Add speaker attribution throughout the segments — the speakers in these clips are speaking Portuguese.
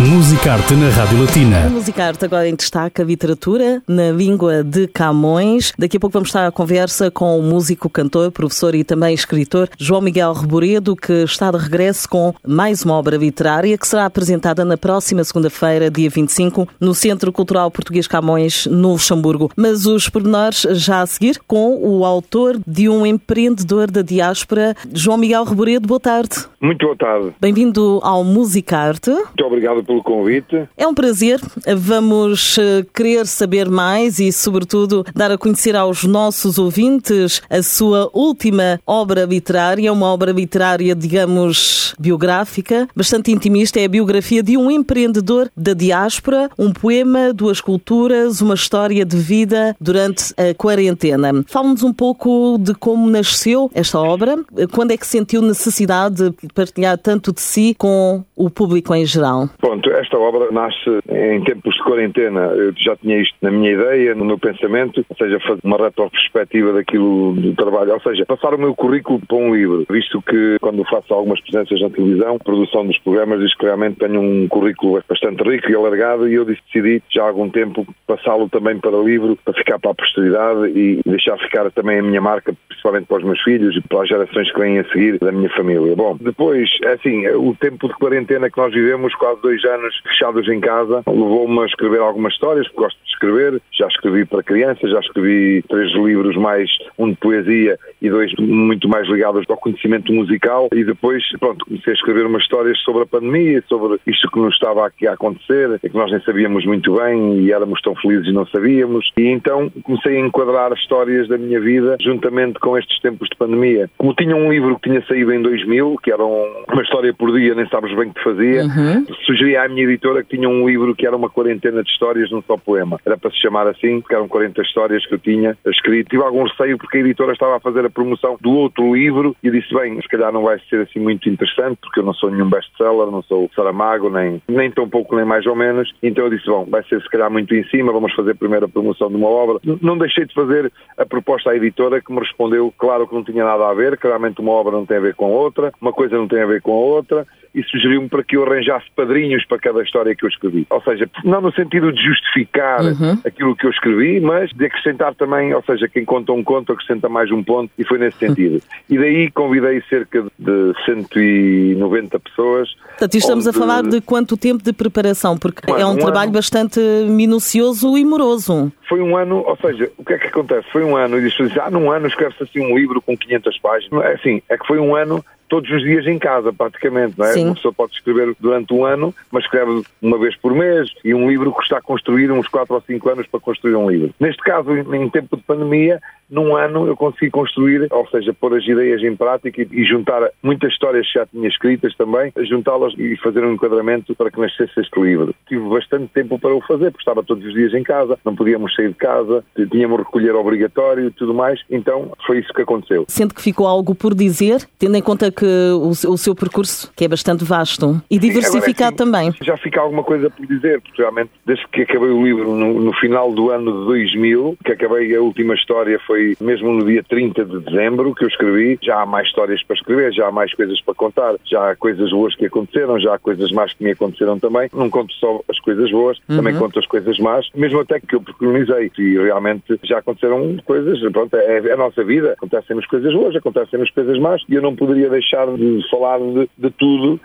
Speaker 1: Musicarte na Rádio Latina.
Speaker 2: Musicarte agora em destaque a literatura na língua de Camões. Daqui a pouco vamos estar à conversa com o músico, cantor, professor e também escritor João Miguel Reboredo, que está de regresso com mais uma obra literária que será apresentada na próxima segunda-feira, dia 25, no Centro Cultural Português Camões, no Luxemburgo. Mas os pormenores já a seguir com o autor de um empreendedor da diáspora, João Miguel Reboredo. Boa tarde.
Speaker 3: Muito boa tarde.
Speaker 2: Bem-vindo ao Musicarte.
Speaker 3: Muito obrigado pelo convite.
Speaker 2: É um prazer. Vamos eh, querer saber mais e, sobretudo, dar a conhecer aos nossos ouvintes a sua última obra literária, uma obra literária, digamos, biográfica, bastante intimista. É a biografia de um empreendedor da diáspora, um poema, duas culturas, uma história de vida durante a quarentena. Fala-nos um pouco de como nasceu esta obra, quando é que sentiu necessidade de partilhar tanto de si com o público em geral.
Speaker 3: Pronto, esta obra nasce em tempos de quarentena. Eu já tinha isto na minha ideia, no meu pensamento, ou seja, fazer uma retrospectiva daquilo do trabalho, ou seja, passar o meu currículo para um livro, visto que quando faço algumas presenças na televisão, produção dos programas, diz que realmente tenho um currículo bastante rico e alargado e eu decidi já há algum tempo passá-lo também para livro, para ficar para a posteridade e deixar ficar também a minha marca, principalmente para os meus filhos e para as gerações que vêm a seguir da minha família. Bom, depois, é assim, o tempo de quarentena que nós vivemos, quase dois anos fechados em casa, levou-me a escrever algumas histórias, porque gosto de escrever. Já escrevi para crianças, já escrevi três livros mais, um de poesia e dois muito mais ligados ao conhecimento musical. E depois, pronto, comecei a escrever umas histórias sobre a pandemia, sobre isto que nos estava aqui a acontecer, e que nós nem sabíamos muito bem e éramos tão felizes e não sabíamos. E então comecei a enquadrar histórias da minha vida juntamente com estes tempos de pandemia. Como tinha um livro que tinha saído em 2000, que era uma história por dia, nem sabes bem o que fazia, uhum. sugeri à minha editora que tinha um livro que era uma quarentena de histórias num só poema. Era para se chamar assim, porque eram 40 histórias que eu tinha escrito. Tive algum receio porque a editora estava a fazer a promoção do outro livro e eu disse, bem, se calhar não vai ser assim muito interessante, porque eu não sou nenhum best-seller, não sou Saramago, nem, nem tão pouco, nem mais ou menos. Então eu disse, bom, vai ser se calhar muito em cima, vamos fazer primeiro a promoção de uma obra. Não deixei de fazer a proposta à editora que me respondeu, claro que não tinha nada a ver, claramente uma obra não tem a ver com outra, uma coisa não tem a ver com a outra, e sugeriu-me para que eu arranjasse padrinhos para cada história que eu escrevi. Ou seja, não no sentido de justificar uhum. aquilo que eu escrevi, mas de acrescentar também, ou seja, quem conta um conto acrescenta mais um ponto, e foi nesse sentido. E daí convidei cerca de 190 pessoas.
Speaker 2: Portanto, estamos onde... a falar de quanto tempo de preparação? Porque é um, um trabalho ano... bastante minucioso e moroso.
Speaker 3: Foi um ano, ou seja, o que é que acontece? Foi um ano, e diz ah, num ano escreve-se assim um livro com 500 páginas. É assim, é que foi um ano todos os dias em casa, praticamente, não é? Sim. Uma pessoa pode escrever durante um ano, mas escreve uma vez por mês, e um livro que está a construir uns 4 ou 5 anos para construir um livro. Neste caso, em tempo de pandemia, num ano eu consegui construir, ou seja, pôr as ideias em prática e, e juntar muitas histórias que já tinha escritas também, juntá-las e fazer um enquadramento para que nascesse este livro. Tive bastante tempo para o fazer, porque estava todos os dias em casa, não podíamos sair de casa, tínhamos recolher obrigatório e tudo mais, então foi isso que aconteceu.
Speaker 2: Sendo que ficou algo por dizer, tendo em conta que o, o seu percurso, que é bastante vasto e diversificado Sim, também.
Speaker 3: Já fica alguma coisa por dizer, porque realmente, desde que acabei o livro no, no final do ano de 2000, que acabei a última história foi foi mesmo no dia 30 de dezembro que eu escrevi. Já há mais histórias para escrever, já há mais coisas para contar, já há coisas boas que aconteceram, já há coisas más que me aconteceram também. Não conto só as coisas boas, uhum. também conto as coisas más, mesmo até que eu preconizei. E realmente já aconteceram coisas, pronto, é, é a nossa vida. Acontecem-nos coisas boas, acontecem-nos coisas más, e eu não poderia deixar de falar de, de tudo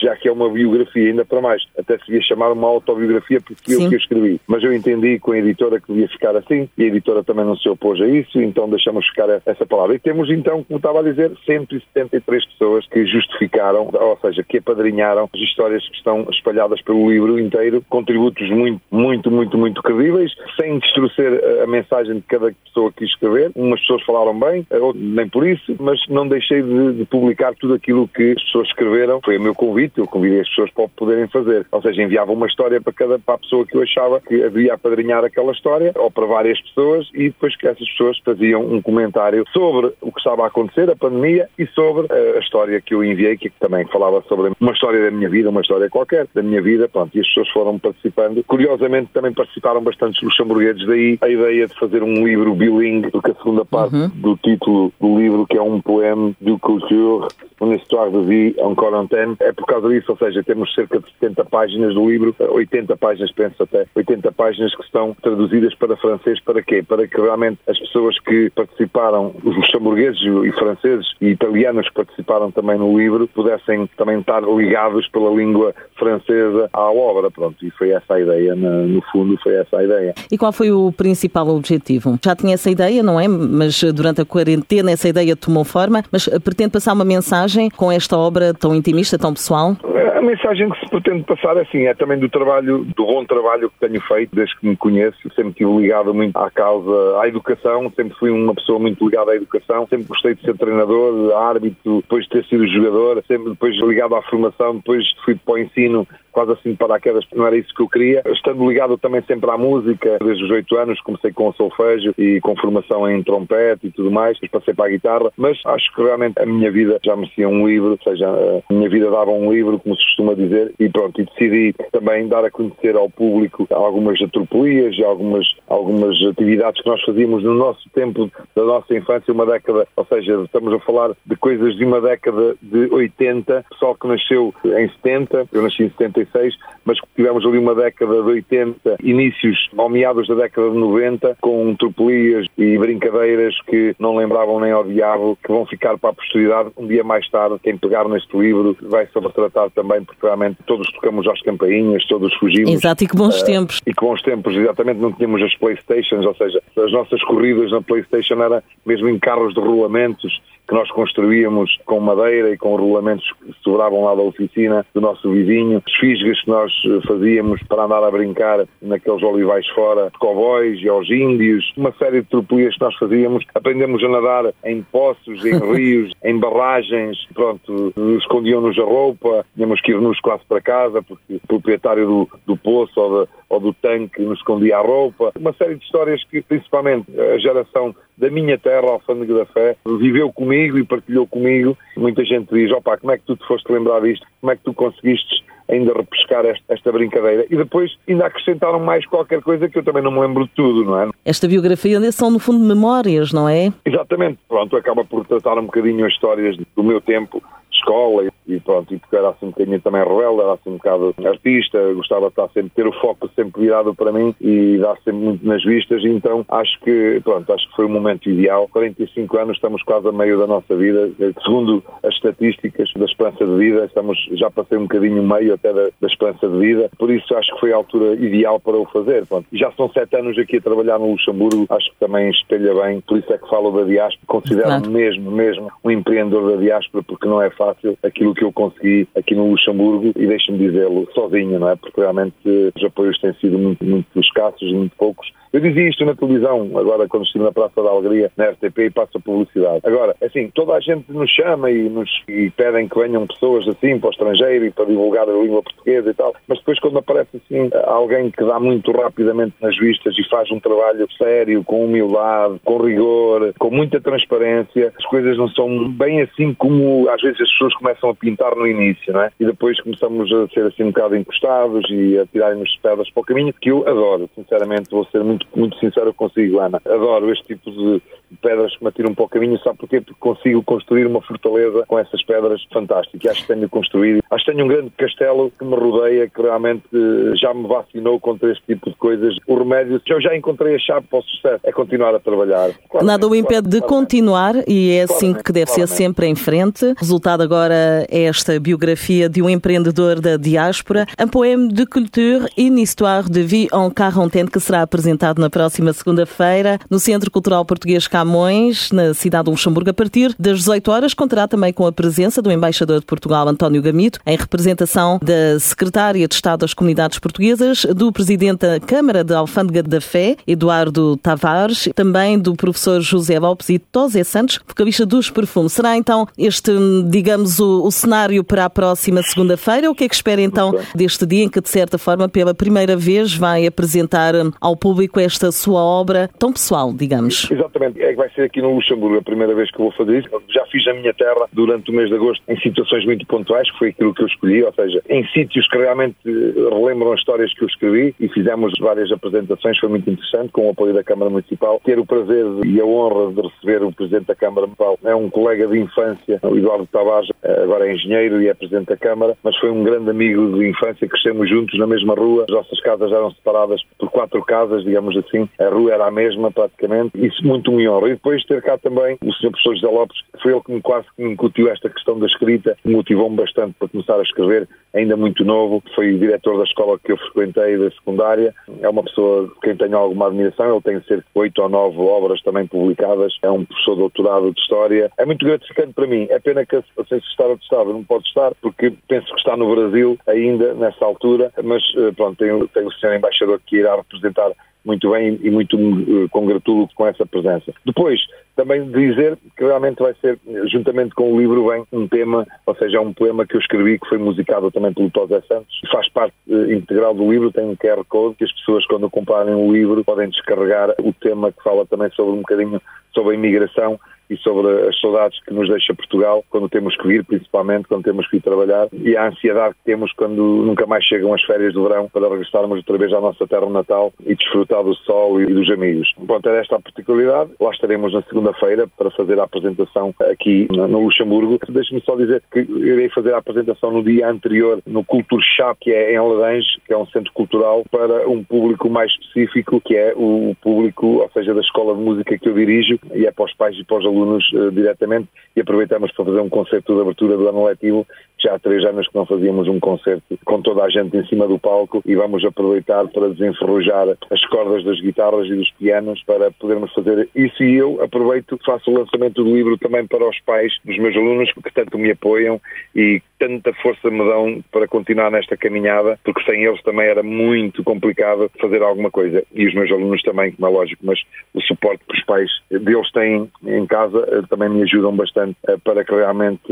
Speaker 3: já que é uma biografia, ainda para mais, até se devia chamar uma autobiografia porque Sim. eu que escrevi. Mas eu entendi com a editora que devia ficar assim e a editora também não se opôs a isso, então deixamos ficar essa palavra. E temos então, como estava a dizer, 173 pessoas que justificaram, ou seja, que apadrinharam as histórias que estão espalhadas pelo livro inteiro, contributos muito, muito, muito, muito credíveis, sem distorcer a mensagem de cada pessoa que escrever. Umas pessoas falaram bem, outras nem por isso, mas não deixei de, de publicar tudo aquilo que as pessoas escreveram. Foi o meu convite, eu convidei as pessoas para o poderem fazer. Ou seja, enviava uma história para cada para a pessoa que eu achava que havia apadrinhar aquela história, ou para várias pessoas, e depois que essas pessoas faziam um comentário sobre o que estava a acontecer, a pandemia, e sobre a história que eu enviei, que também falava sobre uma história da minha vida, uma história qualquer da minha vida, pronto, e as pessoas foram participando. Curiosamente, também participaram bastantes luxemburgueses, daí a ideia de fazer um livro bilingue, porque a segunda parte uhum. do título do livro, que é um poema de culture, uma história de vie en quarantaine, por causa disso, ou seja, temos cerca de 70 páginas do livro, 80 páginas, penso até, 80 páginas que estão traduzidas para francês, para quê? Para que realmente as pessoas que participaram, os luxemburgueses e franceses e italianos que participaram também no livro, pudessem também estar ligados pela língua francesa à obra, pronto, e foi essa a ideia, no fundo foi essa a ideia.
Speaker 2: E qual foi o principal objetivo? Já tinha essa ideia, não é? Mas durante a quarentena essa ideia tomou forma, mas pretende passar uma mensagem com esta obra tão intimista, tão pessoal?
Speaker 3: A mensagem que se pretende passar é assim, é também do trabalho, do bom trabalho que tenho feito desde que me conheço, sempre estive ligado muito à causa, à educação, sempre fui uma pessoa muito ligada à educação, sempre gostei de ser treinador, árbitro, depois de ter sido jogador, sempre depois ligado à formação, depois fui para o ensino quase assim para aquelas, não era isso que eu queria. Estando ligado também sempre à música, desde os oito anos comecei com o solfejo e com formação em trompete e tudo mais, depois passei para a guitarra, mas acho que realmente a minha vida já merecia um livro, ou seja, a minha vida dava um livro, como se costuma dizer, e pronto, e decidi também dar a conhecer ao público algumas atropelias e algumas, algumas atividades que nós fazíamos no nosso tempo da nossa infância, uma década, ou seja, estamos a falar de coisas de uma década de 80, pessoal que nasceu em 70, eu nasci em 75, 86, mas tivemos ali uma década de 80, inícios ou meados da década de 90, com tropelias e brincadeiras que não lembravam nem ao diabo, que vão ficar para a posteridade. Um dia mais tarde, quem pegar neste livro vai se retratar também, porque realmente todos tocamos às campainhas, todos fugimos.
Speaker 2: Exato, e que bons uh, tempos.
Speaker 3: E que bons tempos, exatamente, não tínhamos as Playstations, ou seja, as nossas corridas na Playstation era mesmo em carros de rolamentos, que nós construíamos com madeira e com rolamentos que sobravam lá da oficina do nosso vizinho, as fisgas que nós eh, fazíamos para andar a brincar naqueles olivais fora, de cowboys e aos índios, uma série de tropelias que nós fazíamos. Aprendemos a nadar em poços, em rios, em barragens, pronto, escondiam-nos a roupa, tínhamos que ir nos quase para casa, porque o proprietário do, do poço ou, de, ou do tanque nos escondia a roupa. Uma série de histórias que, principalmente, a geração da minha terra, Alfândega da Fé, viveu comigo e partilhou comigo. Muita gente diz, opá, como é que tu te foste lembrar disto? Como é que tu conseguiste ainda repescar esta, brincadeira. E depois ainda acrescentaram mais qualquer coisa que eu também não me lembro de tudo, não é?
Speaker 2: Esta biografia são, no fundo, memórias, não é?
Speaker 3: Exatamente. Pronto, acaba por tratar um bocadinho as histórias do meu tempo escola e pronto, e porque era assim um bocadinho também rebelde, era assim um bocado artista, gostava de estar sempre, ter o foco sempre virado para mim e dar sempre muito nas vistas, e então acho que, pronto, acho que foi o momento ideal. 45 anos, estamos quase a meio da nossa vida, segundo as estatísticas da esperança de vida, estamos, já passei um bocadinho meio até da, da esperança de vida, por isso acho que foi a altura ideal para o fazer, pronto. E já são sete anos aqui a trabalhar no Luxemburgo, acho que também espelha bem, por isso é que falo da diáspora, considero-me claro. mesmo, mesmo um empreendedor da diáspora, porque não é fácil fácil aquilo que eu consegui aqui no Luxemburgo e deixe-me dizê-lo sozinho, não é? Porque realmente os apoios têm sido muito, muito escassos muito poucos eu dizia isto na televisão, agora quando estive na Praça da Alegria, na RTP, e passo a publicidade. Agora, assim, toda a gente nos chama e, nos, e pedem que venham pessoas assim para o estrangeiro e para divulgar a língua portuguesa e tal, mas depois quando aparece assim alguém que dá muito rapidamente nas vistas e faz um trabalho sério, com humildade, com rigor, com muita transparência, as coisas não são bem assim como às vezes as pessoas começam a pintar no início, não é? E depois começamos a ser assim um bocado encostados e a tirarem-nos pedras para o caminho, que eu adoro, sinceramente, vou ser muito muito sincero consigo, Ana. Adoro este tipo de pedras que me atiram para o caminho, sabe porquê? Porque consigo construir uma fortaleza com essas pedras fantásticas. Acho que tenho construído. Acho que tenho um grande castelo que me rodeia, que realmente eh, já me vacinou contra este tipo de coisas. O remédio, eu já encontrei a chave para o sucesso, é continuar a trabalhar.
Speaker 2: Claro, Nada o impede de continuar e é assim que deve ser sempre em frente. O resultado agora é esta biografia de um empreendedor da diáspora, um poema de culture e une histoire de vie en quarantaine que será apresentado na próxima segunda-feira no Centro Cultural Português Camões, na cidade de Luxemburgo, a partir das 18 horas. Contará também com a presença do embaixador de Portugal, António Gamito, em representação da secretária de Estado das Comunidades Portuguesas, do presidente da Câmara de Alfândega da Fé, Eduardo Tavares, também do professor José Lopes e Tosé Santos, vocalista dos Perfumes. Será então este, digamos, o, o cenário para a próxima segunda-feira? O que é que espera então deste dia em que, de certa forma, pela primeira vez vai apresentar ao público esta sua obra tão pessoal, digamos?
Speaker 3: Exatamente. É que vai ser aqui no Luxemburgo a primeira vez que eu vou fazer isso. Já fiz na minha terra durante o mês de agosto em situações muito pontuais, que foi aquilo que eu escolhi, ou seja, em sítios que realmente relembram histórias que eu escrevi e fizemos várias apresentações, foi muito interessante, com o apoio da Câmara Municipal. Ter o prazer e a honra de receber o Presidente da Câmara Municipal é um colega de infância, o Eduardo Tavares, agora é engenheiro e é Presidente da Câmara, mas foi um grande amigo de infância, crescemos juntos na mesma rua, as nossas casas eram separadas por quatro casas, digamos assim, a rua era a mesma praticamente, isso muito me honra. E depois ter cá também o Sr. Professor José Lopes, foi ele que me quase que me incutiu esta questão da escrita, motivou-me bastante para começar a escrever, ainda muito novo, foi o diretor da escola que eu frequentei da secundária, é uma pessoa de quem tenho alguma admiração, ele tem cerca de oito ou nove obras também publicadas, é um professor de doutorado de História, é muito gratificante para mim, é pena que a Ciência Estar atestada não pode estar, porque penso que está no Brasil ainda nessa altura, mas eh, pronto, tem, tem o senhor embaixador que irá representar muito bem e muito me eh, congratulo com essa presença. Depois, também dizer que realmente vai ser, juntamente com o livro, vem um tema, ou seja, um poema que eu escrevi que foi musicado também pelo Tosé Santos, faz parte uh, integral do livro, tem um QR Code que as pessoas, quando comprarem o livro, podem descarregar o tema que fala também sobre um bocadinho sobre a imigração e sobre as saudades que nos deixa Portugal quando temos que vir, principalmente quando temos que ir trabalhar, e a ansiedade que temos quando nunca mais chegam as férias do verão para regressarmos outra vez à nossa terra natal e desfrutar do sol e dos amigos. Pronto, é esta a particularidade. Lá estaremos na segunda-feira para fazer a apresentação aqui no Luxemburgo. Deixe-me só dizer que irei fazer a apresentação no dia anterior no Culture Shop, que é em Alarange, que é um centro cultural, para um público mais específico, que é o público, ou seja, da escola de música que eu dirijo, e é para os pais e para os alunos alunos uh, diretamente e aproveitamos para fazer um concerto de abertura do ano letivo. Já há três anos que não fazíamos um concerto com toda a gente em cima do palco e vamos aproveitar para desenferrujar as cordas das guitarras e dos pianos para podermos fazer isso. E eu aproveito, faço o lançamento do livro também para os pais dos meus alunos que tanto me apoiam e tanta força me dão para continuar nesta caminhada, porque sem eles também era muito complicado fazer alguma coisa. E os meus alunos também, como é lógico, mas o suporte que os pais deles têm em casa eh, também me ajudam bastante eh, para que realmente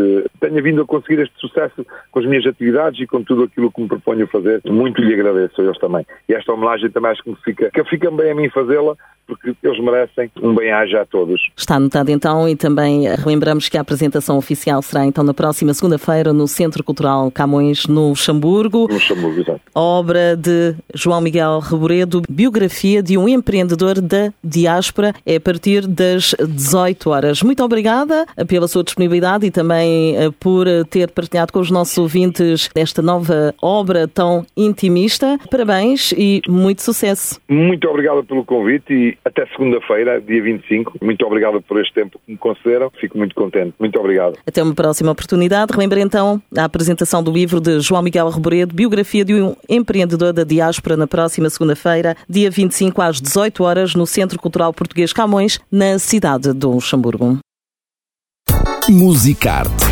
Speaker 3: tenha vindo a conseguir este sucesso com as minhas atividades e com tudo aquilo que me proponho fazer. Muito lhe agradeço a eles também. E esta homenagem também acho que me fica, que fica bem a mim fazê-la, porque eles merecem um bem-aja a todos.
Speaker 2: Está anotado então e também lembramos que a apresentação oficial será então na próxima segunda-feira no Centro Cultural Camões, no Luxemburgo.
Speaker 3: No Luxemburgo, exato.
Speaker 2: Obra de João Miguel Reboredo, biografia de um empreendedor da diáspora, é a partir das 18 horas. Muito obrigada pela sua disponibilidade e também eh, por ter partilhado com os nossos ouvintes esta nova obra tão intimista. Parabéns e muito sucesso.
Speaker 3: Muito obrigado pelo convite e até segunda-feira, dia 25. Muito obrigado por este tempo que me concederam. Fico muito contente. Muito obrigado.
Speaker 2: Até uma próxima oportunidade. Relembra então a apresentação do livro de João Miguel Reboredo, Biografia de um Empreendedor da Diáspora, na próxima segunda-feira, dia 25 às 18 horas, no Centro Cultural Português Camões, na cidade de Luxemburgo. Musicarte